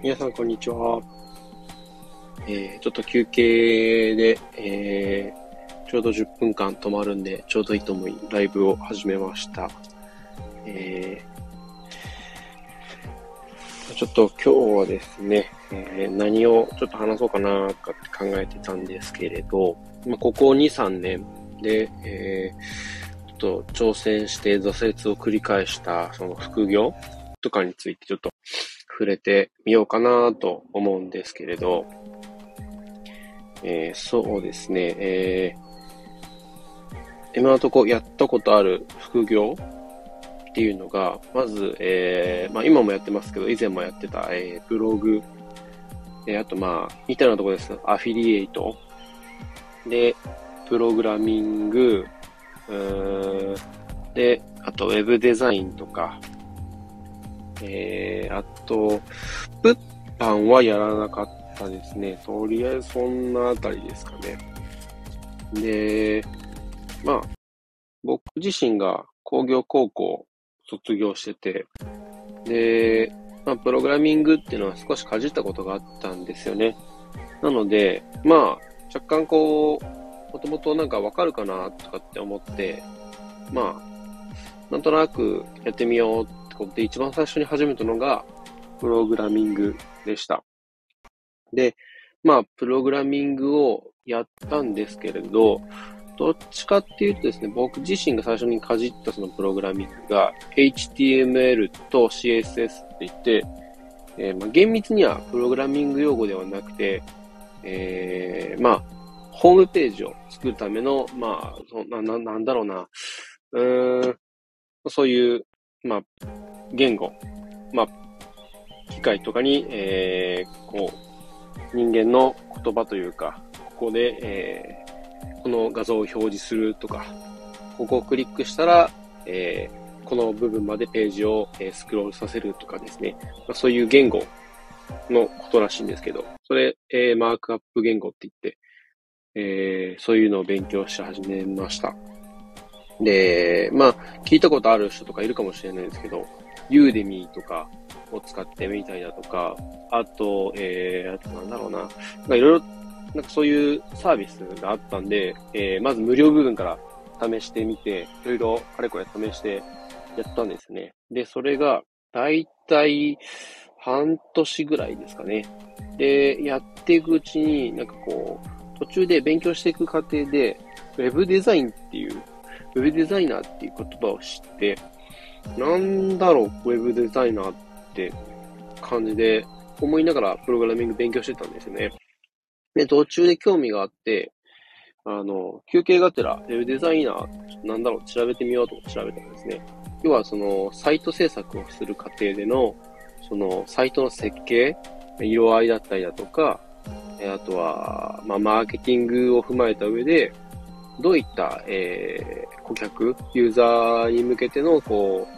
皆さん、こんにちは。えー、ちょっと休憩で、えー、ちょうど10分間止まるんで、ちょうどいいと思い、ライブを始めました。えー、ちょっと今日はですね、えー、何をちょっと話そうかなかって考えてたんですけれど、まあ、ここ2、3年で、えー、ちょっと挑戦して挫折を繰り返したその副業とかについてちょっと触れてみようかなと思うんですけれど、えー、そうですね、えー、今のとこやったことある副業っていうのが、まず、えー、まあ今もやってますけど、以前もやってた、えー、ブログ、えー、あとまあ、似たようなとこです。アフィリエイト。で、プログラミング、うーで、あとウェブデザインとか、えー、あと、物販はやらなかったですね。とりあえずそんなあたりですかね。で、まあ、僕自身が工業高校卒業してて、で、まあ、プログラミングっていうのは少しかじったことがあったんですよね。なので、まあ、若干こう、もともとなんかわかるかなとかって思って、まあ、なんとなくやってみようっで一番最初に始めたのが、プログラミングでした。で、まあ、プログラミングをやったんですけれど、どっちかっていうとですね、僕自身が最初にかじったそのプログラミングが HTML と CSS って言って、えー、まあ、厳密にはプログラミング用語ではなくて、えー、まあ、ホームページを作るための、まあ、そな、な、なんだろうな、うん、そういう、まあ、言語、まあ、機械とかに、えー、こう、人間の言葉というか、ここで、えー、この画像を表示するとか、ここをクリックしたら、えー、この部分までページを、え、スクロールさせるとかですね、まあ、そういう言語のことらしいんですけど、それ、えー、マークアップ言語って言って、えー、そういうのを勉強し始めました。で、まあ、聞いたことある人とかいるかもしれないですけど、ユーデミーとかを使ってみたりだとか、あと、えー、あとなんだろうな、なんかいろいろ、なんかそういうサービスがあったんで、えー、まず無料部分から試してみて、いろいろあれこれ試してやったんですね。で、それが、だいたい半年ぐらいですかね。で、やっていくうちに、なんかこう、途中で勉強していく過程で、ウェブデザインっていう、ウェブデザイナーっていう言葉を知って、なんだろう、ウェブデザイナーって感じで思いながらプログラミング勉強してたんですよね。で、途中で興味があって、あの、休憩がてら、ウェブデザイナー、なんだろう、調べてみようと調べたんですね。要は、その、サイト制作をする過程での、その、サイトの設計、色合いだったりだとか、あとは、まあ、マーケティングを踏まえた上で、どういった、えー、顧客、ユーザーに向けての、こう、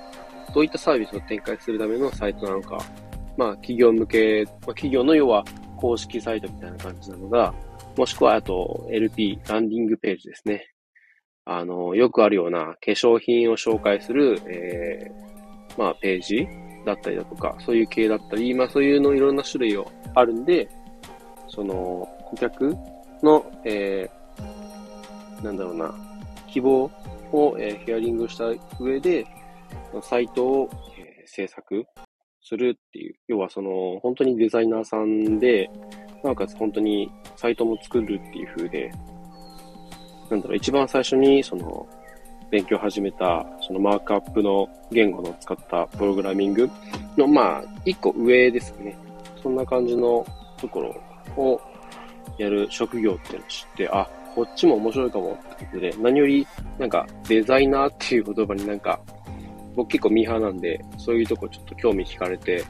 どういったサービスを展開するためのサイトなのか、まあ、企業向け、まあ、企業の要は公式サイトみたいな感じなのが、もしくは、あと、LP、ランディングページですね。あの、よくあるような化粧品を紹介する、えー、まあ、ページだったりだとか、そういう系だったり、まあ、そういうのいろんな種類をあるんで、その、顧客の、えー、なんだろうな、希望を、えー、ヒアリングした上で、のサイトを、えー、制作するっていう、要はその、本当にデザイナーさんで、なおかつ本当にサイトも作るっていう風で、なんだろう、一番最初にその、勉強始めた、そのマークアップの言語の使ったプログラミングの、まあ、一個上ですね。そんな感じのところをやる職業っていうのを知って、あ、こっちも面白いかもってことで、何より、なんか、デザイナーっていう言葉になんか、僕結構ミーハーなんで、そういうとこちょっと興味惹かれて、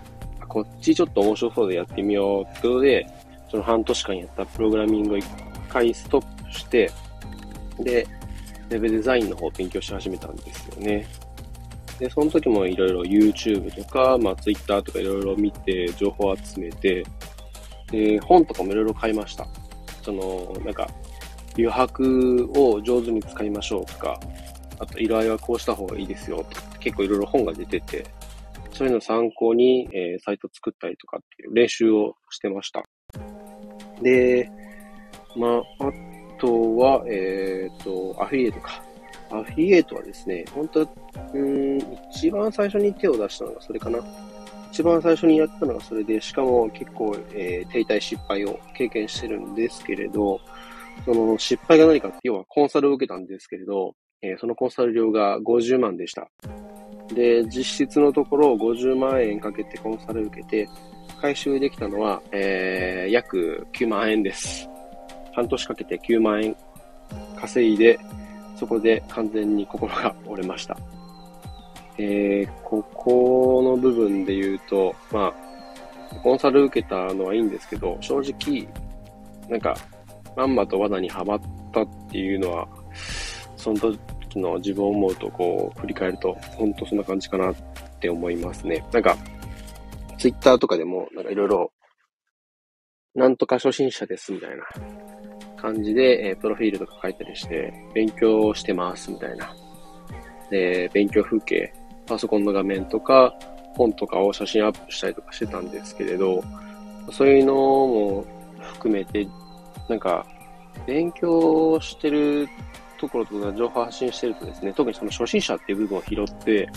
こっちちょっと面白そうでやってみようってことで、その半年間やったプログラミングを一回ストップして、で、ウェブデザインの方を勉強し始めたんですよね。で、その時もいろいろ YouTube とか、まあ Twitter とかいろいろ見て、情報を集めて、で、本とかもいろいろ買いました。その、なんか、余白を上手に使いましょうとか、あと色合いはこうした方がいいですよ、結構いろいろ本が出てて、そういうのを参考に、えー、サイト作ったりとかっていう練習をしてました。で、まあ、あとは、えっ、ー、と、アフィリエイトか。アフィリエイトはですね、本当うん、一番最初に手を出したのがそれかな。一番最初にやったのがそれで、しかも結構、えー、停滞失敗を経験してるんですけれど、その失敗が何かって、要はコンサルを受けたんですけれど、えー、そのコンサル料が50万でした。で、実質のところ50万円かけてコンサル受けて、回収できたのは、えー、約9万円です。半年かけて9万円稼いで、そこで完全に心が折れました。えー、ここの部分で言うと、まあ、コンサル受けたのはいいんですけど、正直、なんか、まんまと罠にはまったっていうのは、その時の自分を思うと、こう、振り返ると、本当そんな感じかなって思いますね。なんか、ツイッターとかでも、なんかいろいろ、なんとか初心者ですみたいな感じで、え、プロフィールとか書いたりして、勉強してますみたいな。で、勉強風景、パソコンの画面とか、本とかを写真アップしたりとかしてたんですけれど、そういうのも含めて、なんか、勉強してるところとか情報発信してるとですね、特にその初心者っていう部分を拾って、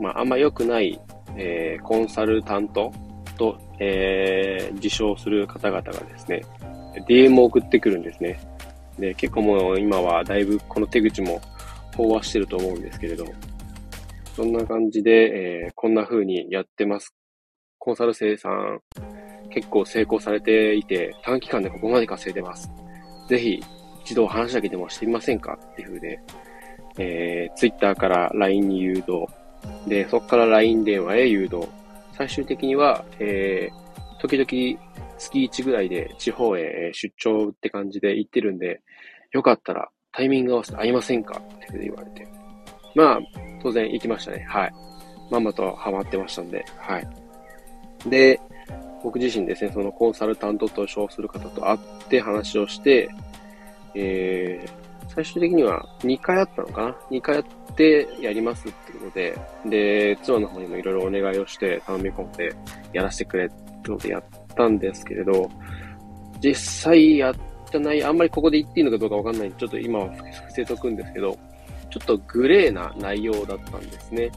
まあ、あんま良くない、えー、コンサルタントと、えー、自称する方々がですね、DM を送ってくるんですね。で、結構もう今はだいぶこの手口も飽和してると思うんですけれど、そんな感じで、えー、こんな風にやってます。コンサル生さん、結構成功されていて、短期間でここまで稼いでます。ぜひ、一度話だけでもしてみませんか？っていう風で、えー、Twitter から LINE に誘導。で、そこから LINE 電話へ誘導。最終的には、えー、時々月1ぐらいで地方へ出張って感じで行ってるんで、よかったらタイミング合わせて会いませんか？ってふうで言われて。まあ、当然行きましたね。はい。まんまとハマってましたんで、はい。で、僕自身ですね、そのコンサルタントと称する方と会って話をして、えー、最終的には2回あったのかな ?2 回やってやりますってことで、で、妻の方にもいろいろお願いをして頼み込んでやらせてくれってことでやったんですけれど、実際やった内容、あんまりここで言っていいのかどうかわかんないんで、ちょっと今は伏せとくんですけど、ちょっとグレーな内容だったんですね。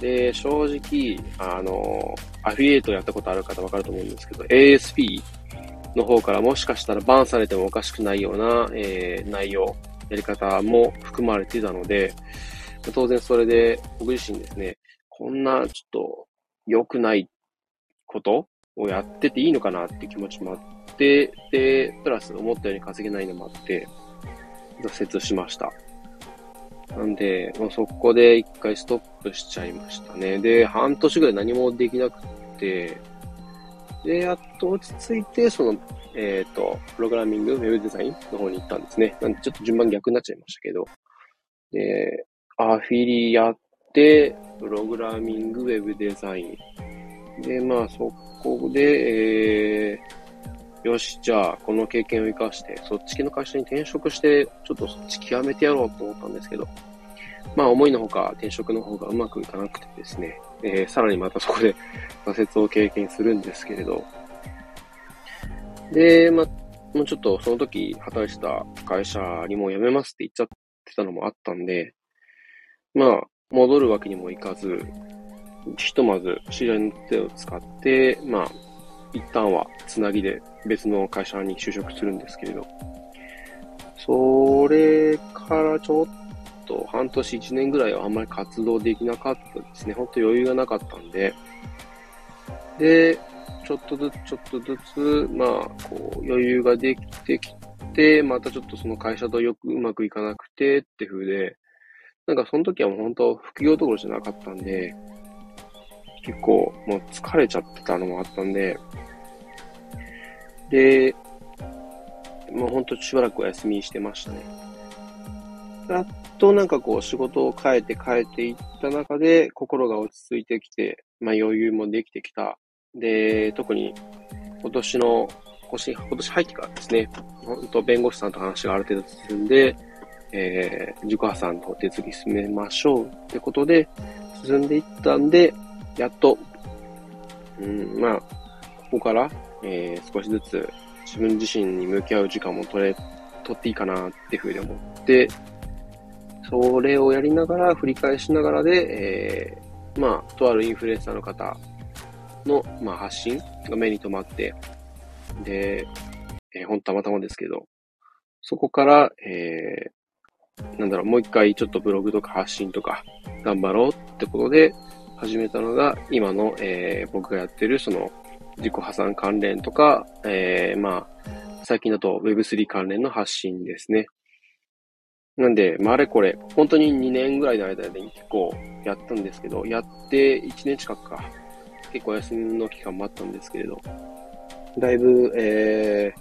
で、正直、あの、アフィリエイトやったことある方わかると思うんですけど、ASP の方からもしかしたらバンされてもおかしくないような、えー、内容、やり方も含まれていたので、当然それで僕自身ですね、こんなちょっと良くないことをやってていいのかなって気持ちもあって、で、プラス思ったように稼げないのもあって、挫折しました。なんで、もうそこで一回ストップしちゃいましたね。で、半年ぐらい何もできなくて、で、やっと落ち着いて、その、えっ、ー、と、プログラミング、ウェブデザインの方に行ったんですね。なんで、ちょっと順番逆になっちゃいましたけど。で、アフィリやって、プログラミング、ウェブデザイン。で、まあ、そこで、えー、よし、じゃあ、この経験を活かして、そっち系の会社に転職して、ちょっとそっち極めてやろうと思ったんですけど、まあ、思いのほか転職の方がうまくいかなくてですね、えー、さらにまたそこで 挫折を経験するんですけれど、で、まあ、もうちょっとその時働いてた会社にも辞めますって言っちゃってたのもあったんで、まあ、戻るわけにもいかず、ひとまず知り合いの手を使って、まあ、一旦はつなぎで別の会社に就職するんですけれど、それからちょっと半年一年ぐらいはあんまり活動できなかったですね。ほんと余裕がなかったんで。で、ちょっとずつちょっとずつ、まあ、こう、余裕ができてきて、またちょっとその会社とよくうまくいかなくてって風で、なんかその時はもう本当副業どころじゃなかったんで、結構もう疲れちゃってたのもあったんで、で、もうほんとしばらくお休みしてましたね。やっとなんかこう仕事を変えて変えていった中で心が落ち着いてきて、まあ余裕もできてきた。で、特に今年の、今年今年入ってからですね、本当弁護士さんと話がある程度進んで、えー、自己破産の手続き進めましょうってことで進んでいったんで、やっと、うん、まあ、ここから、えー、少しずつ自分自身に向き合う時間も取れ、取っていいかなっていうふうに思って、それをやりながら、振り返しながらで、えー、まあ、とあるインフルエンサーの方の、まあ、発信が目に留まって、で、えー、ほんたまたまですけど、そこから、えー、なんだろう、もう一回ちょっとブログとか発信とか頑張ろうってことで始めたのが、今の、えー、僕がやってるその自己破産関連とか、えー、まあ、最近だと Web3 関連の発信ですね。なんで、まあ、あれこれ、本当に2年ぐらいの間で結構やったんですけど、やって1年近くか、結構休みの期間もあったんですけれど、だいぶ、え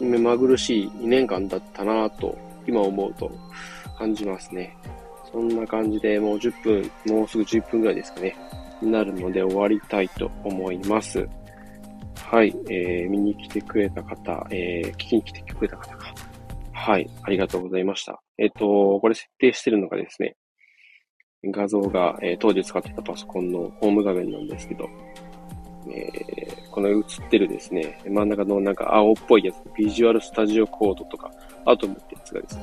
ー、目まぐるしい2年間だったなぁと、今思うと感じますね。そんな感じでもう10分、もうすぐ10分ぐらいですかね、になるので終わりたいと思います。はい、えー、見に来てくれた方、えー、聞きに来てくれた方か。はい、ありがとうございました。えっ、と、これ設定してるのがですね、画像が、えー、当時使ってたパソコンのホーム画面なんですけど、えー、この映ってるですね、真ん中のなんか青っぽいやつ、ビジュアルスタジオコードとか、アトムってやつがですね、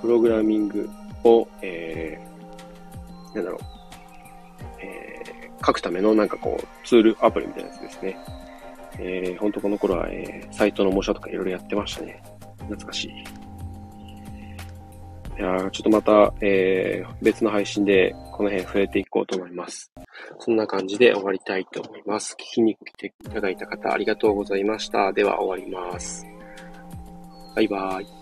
プログラミングを、えー、なんだろう、えー、書くためのなんかこう、ツールアプリみたいなやつですね。えー、ほんとこの頃は、えー、サイトの模写とかいろいろやってましたね。懐かしい。いやちょっとまた、えー、別の配信でこの辺触れていこうと思います。そんな感じで終わりたいと思います。聞きに来ていただいた方ありがとうございました。では終わります。バイバーイ。